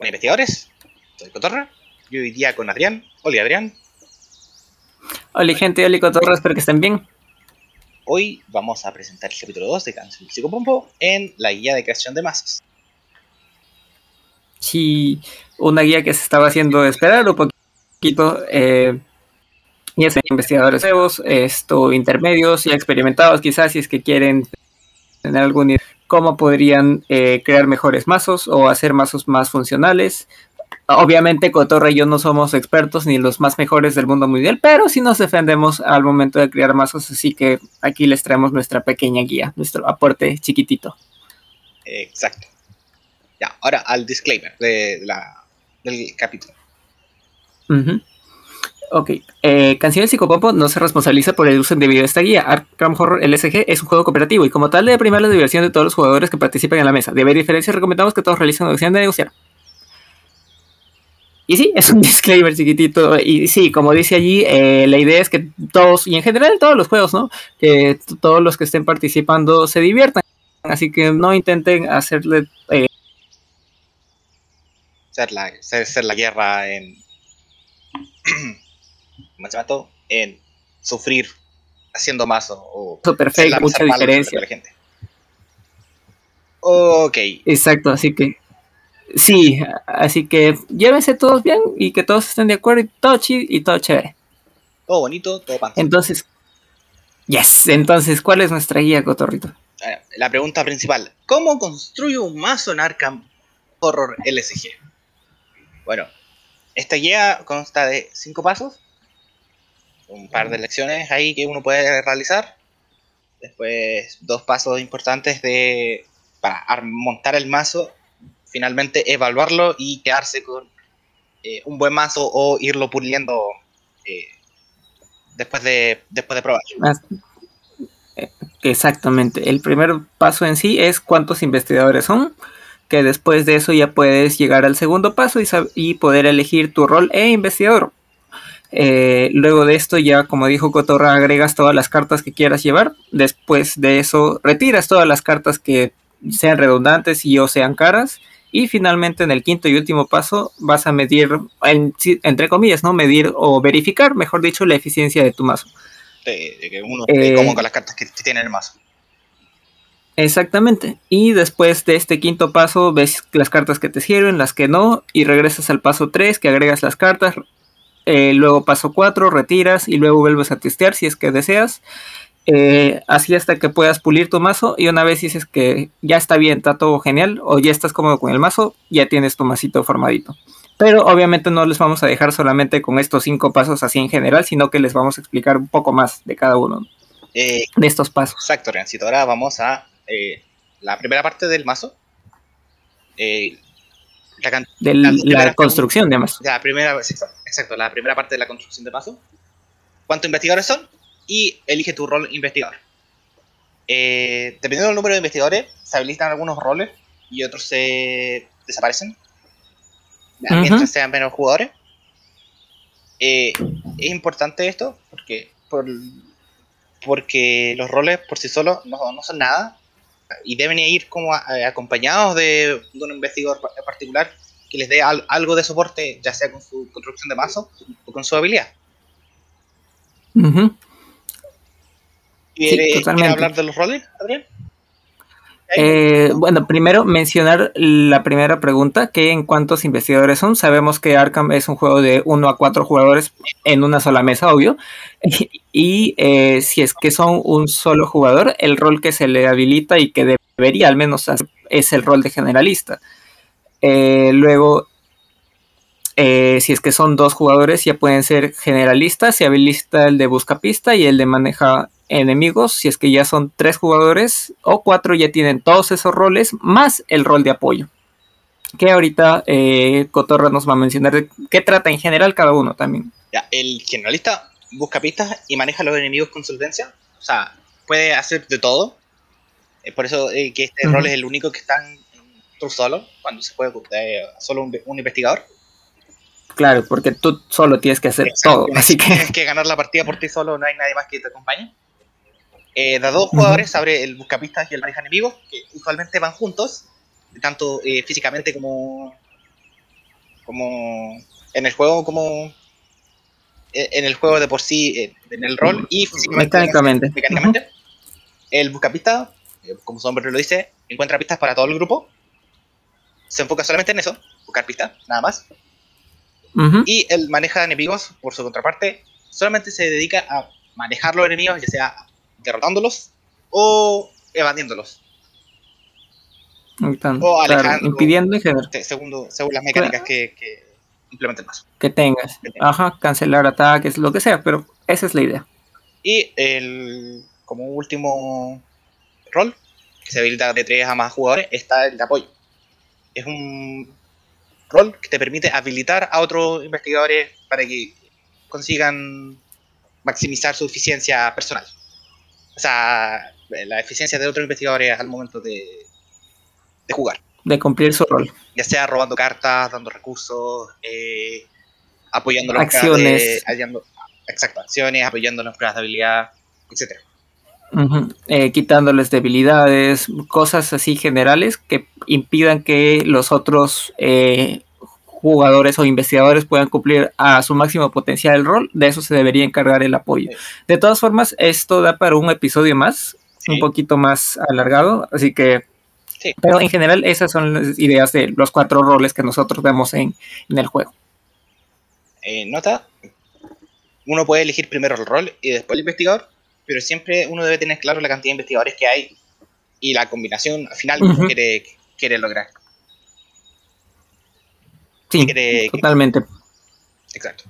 Hola investigadores, soy Cotorra, y hoy día con Adrián. Hola Adrián. Hola gente, hola Cotorra, espero que estén bien. Hoy vamos a presentar el capítulo 2 de Canción del Psicopompo en la guía de creación de masas. Sí, una guía que se estaba haciendo esperar un poquito. Eh, y es investigadores nuevos, esto, intermedios y experimentados quizás si es que quieren tener algún idea cómo podrían eh, crear mejores mazos o hacer mazos más funcionales. Obviamente Cotorra y yo no somos expertos ni los más mejores del mundo mundial, pero sí nos defendemos al momento de crear mazos, así que aquí les traemos nuestra pequeña guía, nuestro aporte chiquitito. Exacto. Ya, ahora al disclaimer de la, del capítulo. Ok, eh, Canción del Psicopompo no se responsabiliza por el uso indebido de esta guía. Arkham Horror LSG es un juego cooperativo y como tal debe primar la diversión de todos los jugadores que participan en la mesa. De haber diferencias recomendamos que todos realicen una acción de negociar. Y sí, es un disclaimer chiquitito. Y sí, como dice allí, eh, la idea es que todos, y en general todos los juegos, ¿no? Que todos los que estén participando se diviertan. Así que no intenten hacerle... Eh, la, la guerra en... en sufrir haciendo más o, perfecto, mucha diferencia. La gente. Ok. Exacto, así que sí, así que llévense todos bien y que todos estén de acuerdo y todo chido y todo chévere. Todo bonito, todo panza. Entonces, yes, entonces, ¿cuál es nuestra guía, Cotorrito? La pregunta principal, ¿cómo construyo un mazo en Arkham Horror LSG? Bueno, esta guía consta de cinco pasos un par de lecciones ahí que uno puede realizar. Después, dos pasos importantes de para montar el mazo, finalmente evaluarlo y quedarse con eh, un buen mazo o irlo puliendo eh, después de después de probar. Eh, exactamente. El primer paso en sí es cuántos investigadores son, que después de eso ya puedes llegar al segundo paso y, y poder elegir tu rol e investigador. Eh, luego de esto ya, como dijo Cotorra, agregas todas las cartas que quieras llevar. Después de eso, retiras todas las cartas que sean redundantes y o sean caras. Y finalmente, en el quinto y último paso, vas a medir, entre comillas, ¿no? Medir o verificar, mejor dicho, la eficiencia de tu mazo. De, que uno eh, como con las cartas que, tiene el mazo. Exactamente. Y después de este quinto paso, ves las cartas que te sirven, las que no, y regresas al paso 3, que agregas las cartas, eh, luego paso 4, retiras y luego vuelves a testear si es que deseas. Eh, así hasta que puedas pulir tu mazo y una vez dices que ya está bien, está todo genial o ya estás cómodo con el mazo, ya tienes tu masito formadito. Pero obviamente no les vamos a dejar solamente con estos cinco pasos así en general, sino que les vamos a explicar un poco más de cada uno eh, de estos pasos. Exacto, Reancito. Ahora vamos a la primera parte del mazo de la, construcción de mazo. La primera, exacto, la primera parte de la construcción de mazo. ¿Cuántos investigadores son? Y elige tu rol investigador. Eh, dependiendo del número de investigadores, se habilitan algunos roles y otros se desaparecen. Mientras sean menos jugadores. Eh, es importante esto porque, porque los roles por sí solos no, no son nada y deben ir como eh, acompañados de, un investigador particular que les dé algo de soporte, ya sea con su construcción de mazo o con su habilidad. ¿Quieres hablar de los roles, Adrián? Eh, bueno, primero mencionar la primera pregunta, que en cuántos investigadores son. Sabemos que Arkham es un juego de 1 a 4 jugadores en una sola mesa, obvio. Y eh, si es que son un solo jugador, el rol que se le habilita y que debería al menos hacer es el rol de generalista. Eh, luego, si es que son dos jugadores, ya pueden ser generalistas, se habilita el de buscapista y el de maneja enemigos, si es que ya son tres jugadores o cuatro ya tienen todos esos roles, más el rol de apoyo. Que ahorita eh, Cotorra nos va a mencionar de qué trata en general cada uno también. Ya, el generalista busca pistas y maneja a los enemigos con solvencia. O sea, puede hacer de todo. Es por eso eh, que este rol es el único que está en tú solo, cuando se puede eh, solo un, investigador. Claro, porque tú solo tienes que hacer todo. Así que... Tienes que ganar la partida por ti solo, no hay nadie más que te acompañe. Eh, de dos jugadores abre el buscapistas y el maneja enemigos, que usualmente van juntos, tanto eh, físicamente como, como en el juego como en el juego de por sí en el rol y mecánicamente. mecánicamente. El buscapistas como su nombre lo dice encuentra pistas para todo el grupo. Se enfoca solamente en eso buscar pistas nada más. Y el maneja enemigos por su contraparte. Solamente se dedica a manejar los enemigos ya sea derrotándolos o evadiéndolos o alejando, impidiendo y generar. Según, según las mecánicas que, que implementa el paso. Que tengas. Ajá, cancelar ataques, lo que sea, pero esa es la idea. Y el, como último rol, que se habilita de 3 a más jugadores, está el de apoyo. Es un rol que te permite habilitar a otros investigadores para que consigan maximizar su eficiencia personal. O sea, la eficiencia de otros investigadores al momento de, de jugar. De cumplir su rol. Ya sea robando cartas, dando recursos, eh, apoyando las acciones. exacto, acciones, apoyando las pruebas de habilidad, etc. Eh, quitándoles debilidades, cosas así generales que impidan que los otros eh, jugadores o investigadores puedan cumplir a su máximo potencial el rol, de eso se debería encargar el apoyo. De todas formas, esto da para un episodio más, un poquito más alargado, así que pero en general esas son las ideas de los cuatro roles que nosotros vemos en, el juego. Eh, nota, uno puede elegir primero el rol y después el investigador, pero siempre uno debe tener claro la cantidad de investigadores que hay y la combinación final que quiere, lograr. Sí, totalmente. Exacto.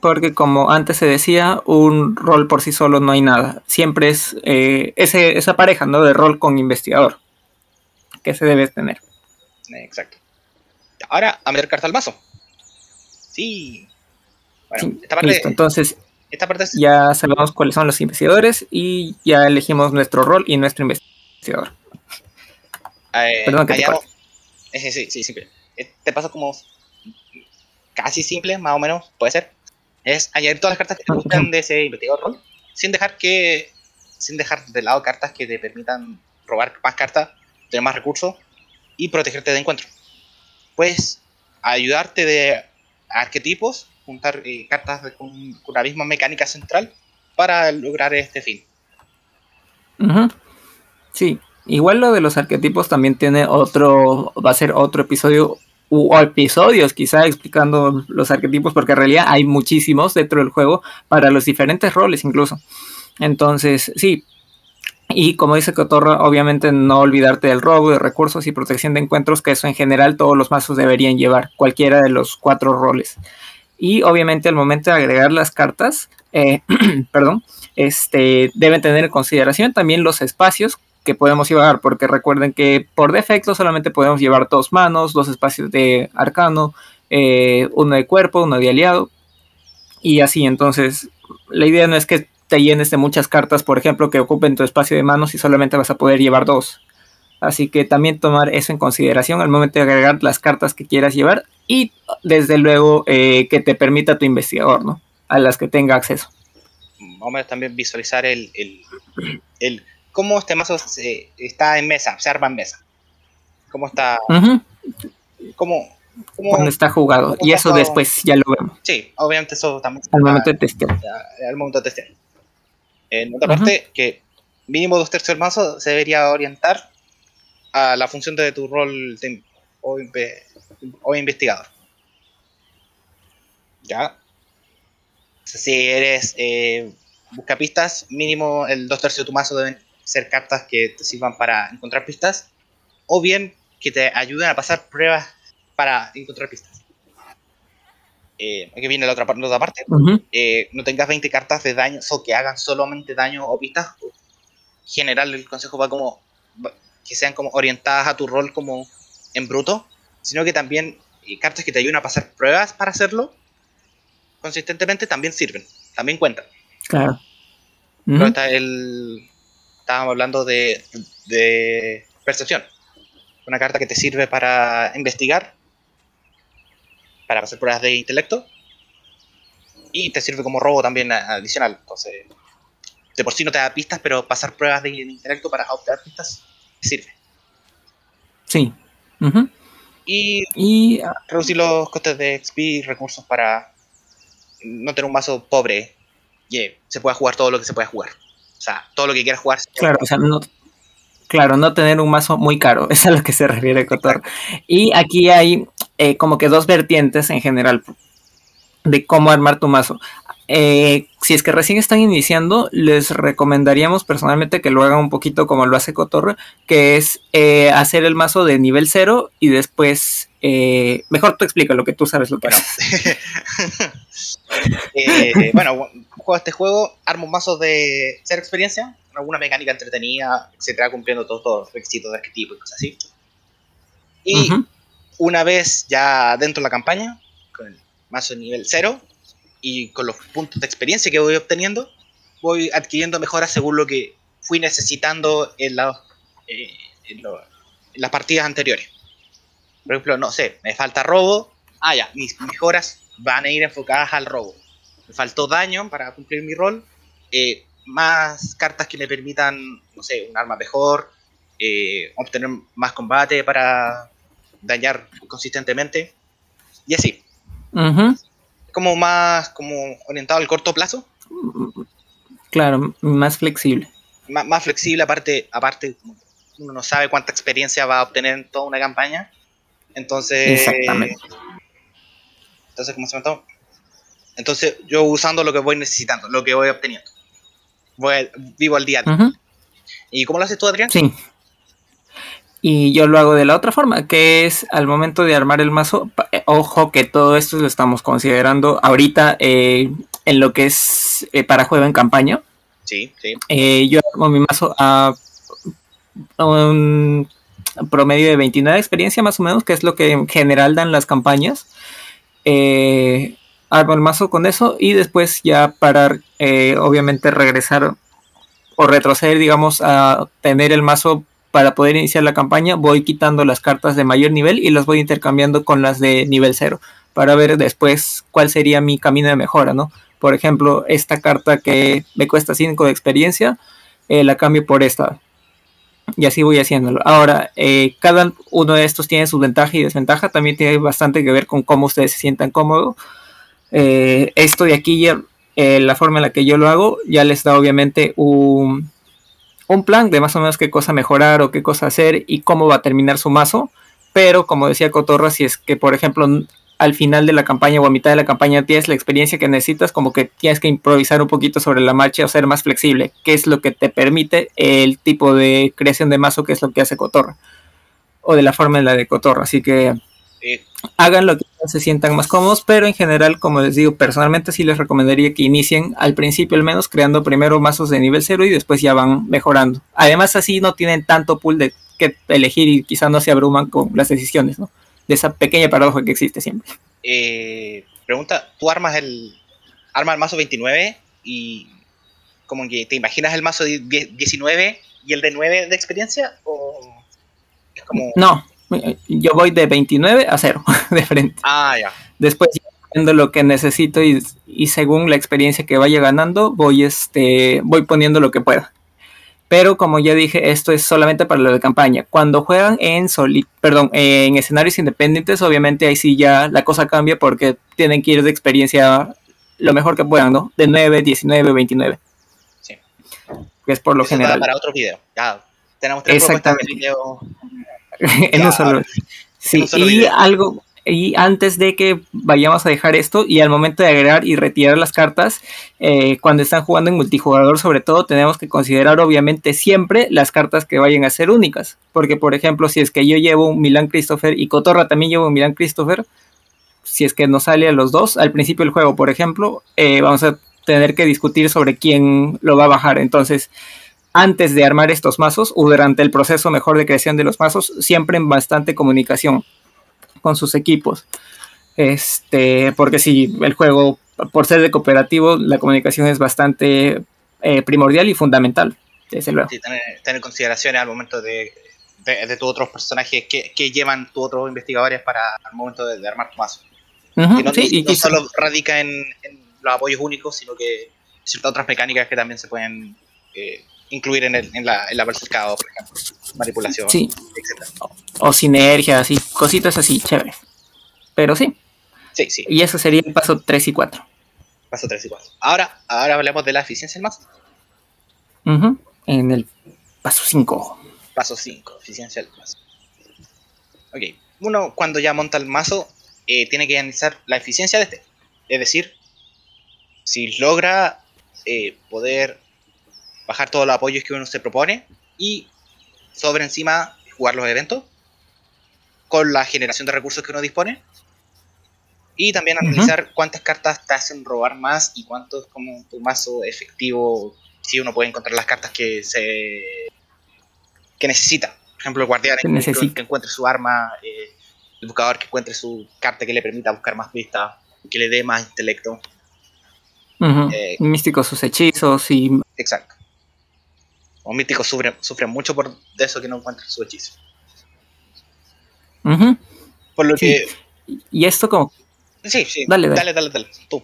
porque como antes se decía, un rol por sí solo no hay nada. Siempre es eh, ese, esa pareja ¿no? de rol con investigador que se debe tener. Exacto. Ahora, a meter carta al mazo. Sí. Bueno, esta parte, listo, entonces esta parte ya sabemos cuáles son los investigadores y ya elegimos nuestro rol y nuestro investigador. Eh, Perdón que te eh, sí, sí, sí, simple. Te pasa como casi simple, más o menos, puede ser. Es añadir todas las cartas que te gustan de ese investigador rol, sin dejar que sin dejar de lado cartas que te permitan robar más cartas tener más recursos y protegerte de encuentro. Puedes ayudarte de arquetipos, juntar eh, cartas con, la misma mecánica central para lograr este fin. Sí, igual lo de los arquetipos también tiene otro, va a ser otro episodio o episodios quizá explicando los arquetipos porque en realidad hay muchísimos dentro del juego para los diferentes roles incluso. Entonces, sí, y como dice Cotorra, obviamente no olvidarte del robo de recursos y protección de encuentros, que eso en general todos los mazos deberían llevar, cualquiera de los cuatro roles. Y obviamente al momento de agregar las cartas, eh, perdón, este, deben tener en consideración también los espacios que podemos llevar, porque recuerden que por defecto solamente podemos llevar dos manos, dos espacios de arcano, eh, uno de cuerpo, uno de aliado, y así. Entonces, la idea no es que te llenes de muchas cartas, por ejemplo, que ocupen tu espacio de manos y solamente vas a poder llevar dos. Así que también tomar eso en consideración al momento de agregar las cartas que quieras llevar y desde luego eh, que te permita tu investigador, ¿no? A las que tenga acceso. Vamos a también visualizar el, el, cómo este mazo está en mesa, se arma en mesa. Cómo está... cómo, cuando está jugado. Y eso después ya lo vemos. Sí, obviamente eso también. Al momento de testear. Al momento de testear. En otra parte, que mínimo dos tercios del mazo se debería orientar a la función de tu rol o, investigador. ¿Ya? Si eres eh, busca pistas, mínimo el dos tercios de tu mazo deben ser cartas que te sirvan para encontrar pistas, o bien que te ayuden a pasar pruebas para encontrar pistas eh, aquí viene la otra, la otra parte, eh, no tengas 20 cartas de daño o que hagan solamente daño o pistas. general, el consejo va como que sean como orientadas a tu rol como en bruto, sino que también eh, cartas que te ayuden a pasar pruebas para hacerlo consistentemente también sirven, también cuentan. Claro. está el, estábamos hablando de, de percepción, una carta que te sirve para investigar para hacer pruebas de intelecto. Y te sirve como robo también adicional. Entonces, de por sí no te da pistas, pero pasar pruebas de intelecto para obtener pistas sirve. Sí. Y, reducir los costes de XP y recursos para no tener un mazo pobre y se pueda jugar todo lo que se pueda jugar. Sea, todo lo que quieras jugar. Claro, o sea, no, claro, no tener un mazo muy caro, es a lo que se refiere Cotor. Y aquí hay eh, como que dos vertientes en general de cómo armar tu mazo. Eh, si es que recién están iniciando, les recomendaríamos personalmente que lo hagan un poquito como lo hace Cotorre, que es eh, hacer el mazo de nivel 0 y después. Eh, mejor tú explica lo que tú sabes lo que bueno. bueno, juego este juego, armo un mazo de cero experiencia, alguna mecánica entretenida, etcétera, cumpliendo todos, los requisitos de arquetipo y cosas así. Y una vez ya dentro de la campaña, con el mazo de nivel 0, y con los puntos de experiencia que voy obteniendo, voy adquiriendo mejoras según lo que fui necesitando en, eh, en, las partidas anteriores. Por ejemplo, no sé, me falta robo. Ah, ya, mis mejoras van a ir enfocadas al robo. Me faltó daño para cumplir mi rol. Eh, más cartas que me permitan, no sé, un arma mejor, eh, obtener más combate para dañar consistentemente. Y así como más como orientado al corto plazo. Claro, más flexible. más flexible, aparte, aparte, uno no sabe cuánta experiencia va a obtener en toda una campaña. Entonces. Exactamente. Entonces, ¿cómo se llama? Entonces, yo usando lo que voy necesitando, lo que voy obteniendo. Voy, vivo al día. ¿Y cómo lo haces tú, Adrián? Sí. Y yo lo hago de la otra forma, que es al momento de armar el mazo. Eh, ojo que todo esto lo estamos considerando ahorita eh, en lo que es eh, para juego en campaña. Sí, sí. yo armo mi mazo a un promedio de 29 de experiencia más o menos, que es lo que en general dan las campañas. Armo el mazo con eso y después ya para obviamente regresar o retroceder, digamos, a tener el mazo para poder iniciar la campaña voy quitando las cartas de mayor nivel y las voy intercambiando con las de nivel 0 para ver después cuál sería mi camino de mejora, ¿no? Por ejemplo, esta carta que me cuesta 5 de experiencia, eh, la cambio por esta. Y así voy haciéndolo. Ahora, eh, cada uno de estos tiene su ventaja y desventaja. También tiene bastante que ver con cómo ustedes se sientan cómodos. Eh, esto de aquí, ya, la forma en la que yo lo hago, ya les da obviamente un, un plan de más o menos qué cosa mejorar o qué cosa hacer y cómo va a terminar su mazo. Pero como decía Cotorra, si es que por ejemplo al final de la campaña o a mitad de la campaña tienes la experiencia que necesitas, como que tienes que improvisar un poquito sobre la marcha o ser más flexible, que es lo que te permite el tipo de creación de mazo que es lo que hace Cotorra. O de la forma en la de Cotorra. Así que hagan lo que se sientan más cómodos, pero en general, como les digo, personalmente sí les recomendaría que inicien al principio al menos creando primero mazos de nivel 0 y después ya van mejorando. Además así no tienen tanto pool de que elegir y quizás no se abruman con las decisiones, ¿no? De esa pequeña paradoja que existe siempre. Eh, pregunta, ¿tú armas el, armas el mazo 29 y como que te imaginas el mazo 19 y el de 9 de experiencia? ¿O es como... No, yo voy de 29 a 0 de frente. Ah, ya. Después viendo lo que necesito y, según la experiencia que vaya ganando, voy este voy poniendo lo que pueda. Pero como ya dije, esto es solamente para lo de campaña. Cuando juegan en soli perdón, en escenarios independientes, obviamente ahí sí ya la cosa cambia porque tienen que ir de experiencia lo mejor que puedan, ¿no? De 9, 19, 29. Sí. Que es por lo general. Para otro video. Ya tenemos tres Exactamente. video en un solo. Sí, y algo, y antes de que vayamos a dejar esto y al momento de agregar y retirar las cartas, eh, cuando están jugando en multijugador sobre todo, tenemos que considerar obviamente siempre las cartas que vayan a ser únicas. Porque por ejemplo, si es que yo llevo un Milan Christopher y Cotorra también llevo un Milan Christopher, si es que nos sale a los dos al principio del juego, por ejemplo, eh, vamos a tener que discutir sobre quién lo va a bajar. Entonces, antes de armar estos mazos o durante el proceso mejor de creación de los mazos, siempre en bastante comunicación con sus equipos. Este, porque si el juego, por ser de cooperativo, la comunicación es bastante eh, primordial y fundamental, desde luego. Sí, tener, tener consideraciones al momento de, de, tus otros personajes que, que, llevan tus otros investigadores para al momento de, armar tu mazo. y no, sí, no, solo radica en, los apoyos únicos, sino que ciertas otras mecánicas que también se pueden eh, incluir en, el, en la, en la por ejemplo, manipulación, sí. o sinergia, así, cositas así, chéveres. Pero sí. Sí, sí. Y eso sería el paso 3 y 4. Paso 3 y 4. Ahora, ahora hablemos de la eficiencia del mazo. En el paso 5. Paso 5, eficiencia del mazo. Ok, uno cuando ya monta el mazo eh, tiene que analizar la eficiencia de este. Es decir, si logra eh, poder bajar todos los apoyos que uno se propone y sobre encima jugar los eventos con la generación de recursos que uno dispone y también analizar cuántas cartas te hacen robar más y cuánto es como tu mazo efectivo si uno puede encontrar las cartas que se que necesita. Por ejemplo el guardián que, que, encuentre su arma eh, el buscador que encuentre su carta que le permita buscar más pistas que le dé más intelecto. Eh, místicos sus hechizos y exacto los místicos sufren, sufren mucho por eso que no encuentran su hechizo por lo que y esto como Sí, sí. Dale, dale, dale, dale. Tú.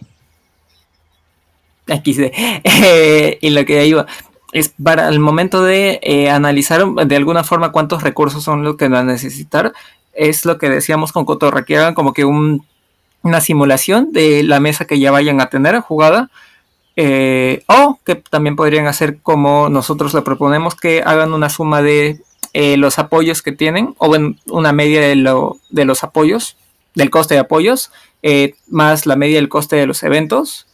Aquí se. Eh, y lo que iba es para el momento de eh, analizar de alguna forma cuántos recursos son los que van a necesitar. Es lo que decíamos con Cotorra, que hagan como que una simulación de la mesa que ya vayan a tener jugada. Eh, o que también podrían hacer como nosotros le proponemos, que hagan una suma de los apoyos que tienen, o una media de, lo, de los apoyos, del coste de apoyos, eh, más la media del coste de los eventos.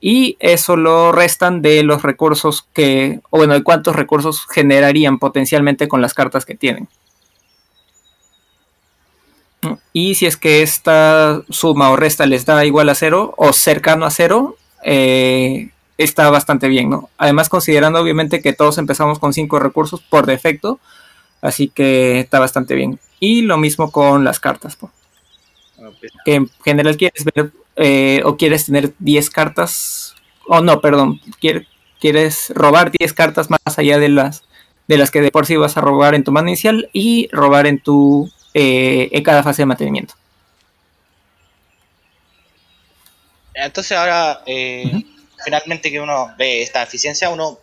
Y eso lo restan de los recursos que, o bueno, de cuántos recursos generarían potencialmente con las cartas que tienen. Y si es que esta suma o resta les da igual a cero o cercano a cero, eh, está bastante bien, ¿no? Además, considerando obviamente que todos empezamos con cinco recursos por defecto, así que está bastante bien. Y lo mismo con las cartas. pues que en general quieres ver eh, o quieres tener 10 cartas, o no, perdón, quieres, quieres robar 10 cartas más allá de las de las que de por sí vas a robar en tu mano inicial y robar en tu eh, en cada fase de mantenimiento. Entonces ahora, eh, finalmente que uno ve esta eficiencia, uno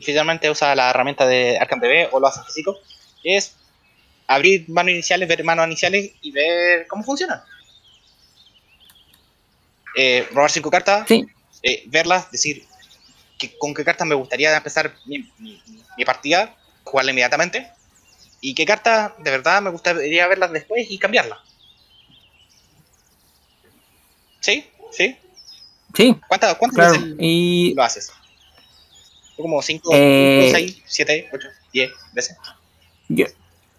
finalmente usa la herramienta de Arkham TV o lo hace físico, es abrir manos iniciales, ver manos iniciales y ver cómo funciona. Eh, robar cinco cartas, eh, verlas, decir que, con qué cartas me gustaría empezar mi, partida, jugarla inmediatamente, y qué cartas de verdad me gustaría verlas después y cambiarlas. ¿Sí? ¿Sí? Sí. ¿Cuántas, cuántas veces y... lo haces? Como 5, 6, 7, 8, 10 veces. Yo,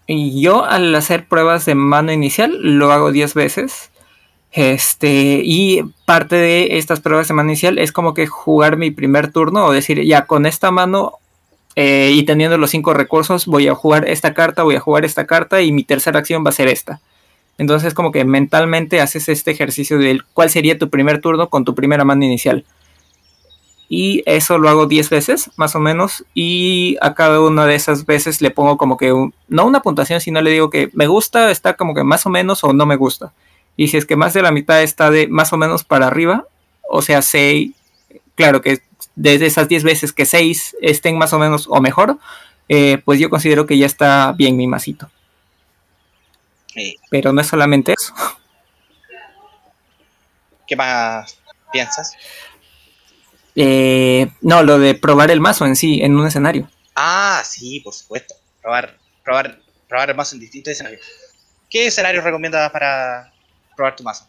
y yo al hacer pruebas de mano inicial lo hago 10 veces. Este, y parte de estas pruebas de mano inicial es como que jugar mi primer turno o decir, ya con esta mano eh, y teniendo los cinco recursos, voy a jugar esta carta, voy a jugar esta carta y mi tercera acción va a ser esta. Entonces, como que mentalmente haces este ejercicio de cuál sería tu primer turno con tu primera mano inicial. Y eso lo hago 10 veces, más o menos. Y a cada una de esas veces le pongo como que, no una puntuación, sino le digo que me gusta, está como que más o menos o no me gusta. Y si es que más de la mitad está de más o menos para arriba, o sea, 6, claro que desde esas 10 veces que 6 estén más o menos o mejor, eh, pues yo considero que ya está bien mi masito. Pero no es solamente eso. ¿Qué más piensas? Eh, no, lo de probar el mazo en sí, en un escenario. Ah, sí, por supuesto. Probar, probar, probar el mazo en distintos escenarios. ¿Qué escenario recomiendas para probar tu mazo?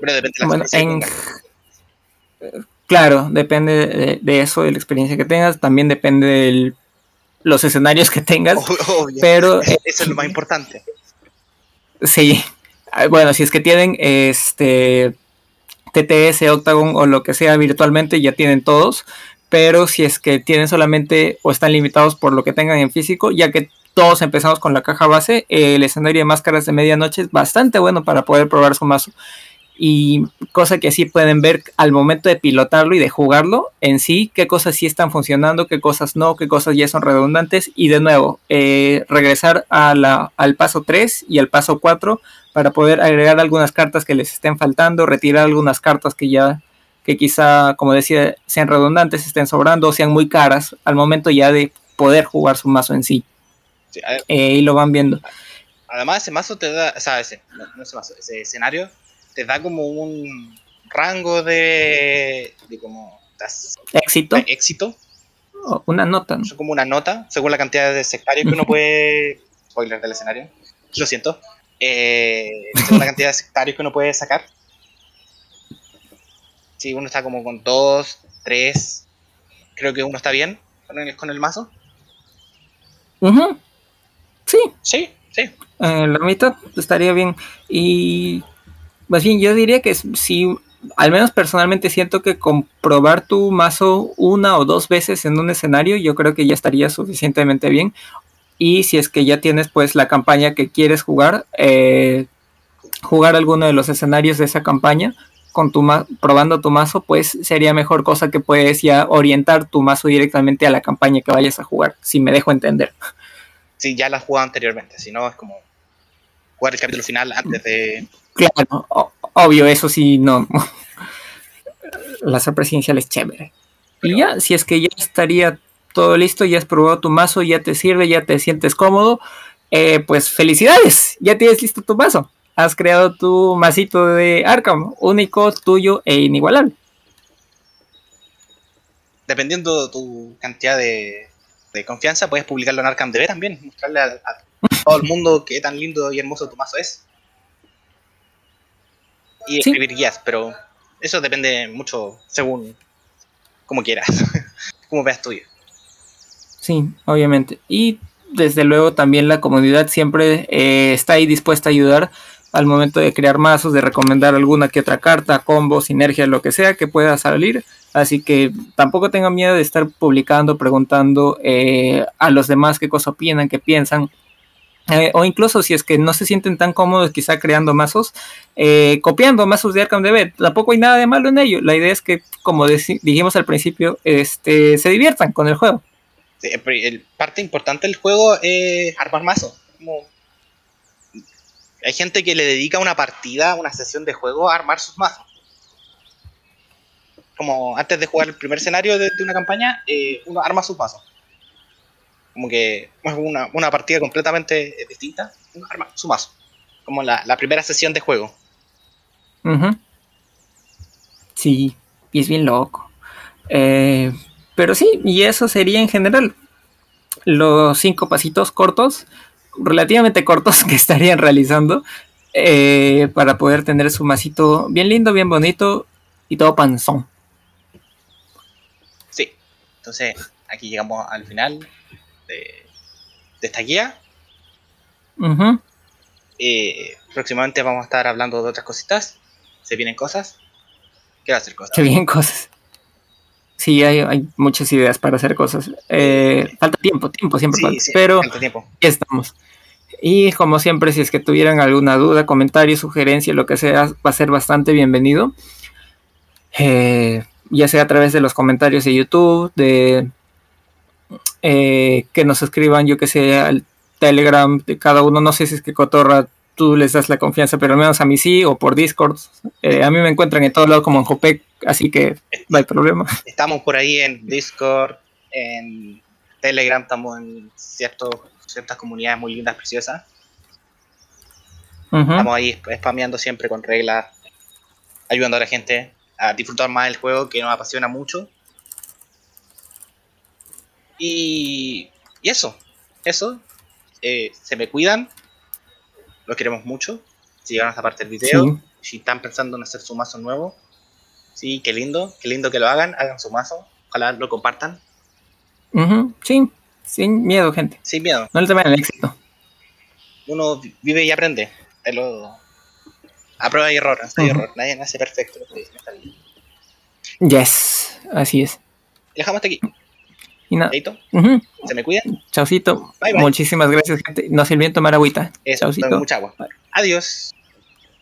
depende de la Claro, depende de, eso, de la experiencia que tengas. También depende de los escenarios que tengas. Pero eso es lo más importante. Sí. Ah, bueno, si es que tienen este TTS, Octagon o lo que sea virtualmente, ya tienen todos. Pero si es que tienen solamente o están limitados por lo que tengan en físico, ya que todos empezamos con la caja base, el escenario de máscaras de medianoche es bastante bueno para poder probar su mazo. Y cosa que sí pueden ver al momento de pilotarlo y de jugarlo en sí, qué cosas sí están funcionando, qué cosas no, qué cosas ya son redundantes. Y de nuevo, eh, regresar a la, al paso 3 y al paso 4 para poder agregar algunas cartas que les estén faltando, retirar algunas cartas que ya, que quizá, como decía, sean redundantes, estén sobrando o sean muy caras al momento ya de poder jugar su mazo en sí. y lo van viendo. Además, ese mazo te da, o sea, ese, no, ese mazo, ese escenario te da como un rango de, de como éxito. éxito. una nota. ¿no? como una nota, según la cantidad de sectarios que uno puede. Spoiler del escenario. Lo siento. Eh, según la cantidad de sectarios que uno puede sacar. Si uno está como con dos, tres, creo que uno está bien con el, con el mazo. Sí. Sí, sí. Eh, la mitad estaría bien. Y más bien, yo diría que si, al menos personalmente siento que comprobar tu mazo una o dos veces en un escenario, yo creo que ya estaría suficientemente bien. Y si es que ya tienes pues la campaña que quieres jugar, eh, jugar alguno de los escenarios de esa campaña probando tu mazo, pues sería mejor cosa que puedes ya orientar tu mazo directamente a la campaña que vayas a jugar, si me dejo entender. Si ya la has jugado anteriormente, si no es como jugar el capítulo final antes de... Claro, obvio, eso sí, no. La presidencial es chévere. Y ya, si es que ya estaría todo listo, ya has probado tu mazo, ya te sirve, ya te sientes cómodo, eh, pues felicidades, ya tienes listo tu mazo. Has creado tu masito de Arkham, único, tuyo e inigualable. Dependiendo de tu cantidad de, confianza, puedes publicarlo en Arkham DB también, mostrarle a, todo el mundo qué tan lindo y hermoso tu mazo es. Y escribir guías, pero eso depende mucho según como quieras, como veas tuyo. Sí, obviamente. Y desde luego también la comunidad siempre eh, está ahí dispuesta a ayudar al momento de crear mazos, de recomendar alguna que otra carta, combo, sinergia, lo que sea que pueda salir. Así que tampoco tengan miedo de estar publicando, preguntando eh, a los demás qué cosa opinan, qué piensan. Eh, o incluso si es que no se sienten tan cómodos quizá creando mazos, copiando mazos de Arkham DB, tampoco hay nada de malo en ello. La idea es que, como dijimos al principio, este, se diviertan con el juego el parte importante del juego es armar mazo. hay gente que le dedica una partida, una sesión de juego a armar sus mazos. Como antes de jugar el primer escenario de, una campaña, eh, uno arma sus mazos. Como que es una, partida completamente distinta, uno arma su mazo. Como la, primera sesión de juego. Sí, y es bien loco. Eh, pero sí, y eso sería en general los cinco pasitos cortos, relativamente cortos, que estarían realizando eh, para poder tener su masito bien lindo, bien bonito y todo panzón. Sí, entonces aquí llegamos al final de, esta guía. Eh, próximamente vamos a estar hablando de otras cositas. Se vienen cosas. Quiero hacer cosas. Se vienen cosas. Sí, hay, muchas ideas para hacer cosas. Eh, falta tiempo, tiempo siempre falta, pero ya estamos. Y como siempre, si es que tuvieran alguna duda, comentario, sugerencia, lo que sea, va a ser bastante bienvenido. Eh, ya sea a través de los comentarios de YouTube, de eh, que nos escriban, yo que sé, al Telegram de cada uno. No sé si es que Cotorra tú les das la confianza, pero al menos a mí sí, o por Discord. Eh, a mí me encuentran en todos lados como en Jopec, así que no hay problema. Estamos por ahí en Discord, en Telegram, estamos en ciertas comunidades muy lindas, preciosas. Estamos ahí spameando siempre con reglas, ayudando a la gente a disfrutar más del juego que nos apasiona mucho. Y, y eso, eso. Eh, se me cuidan, lo queremos mucho. Si llegaron a esta parte del video, si están pensando en hacer su mazo nuevo, sí, qué lindo, qué lindo que lo hagan, hagan su mazo, ojalá lo compartan. Sí, sin miedo, gente. Sin miedo. No le teman el éxito. Uno vive y aprende. A prueba y error, error. Nadie nace perfecto. Yes, así es. dejamos hasta aquí. Y nada. Se me cuidan. Chaucito. Muchísimas gracias, gente. No se olviden tomar agüita. Eso, Chaucito. mucha agua. Adiós.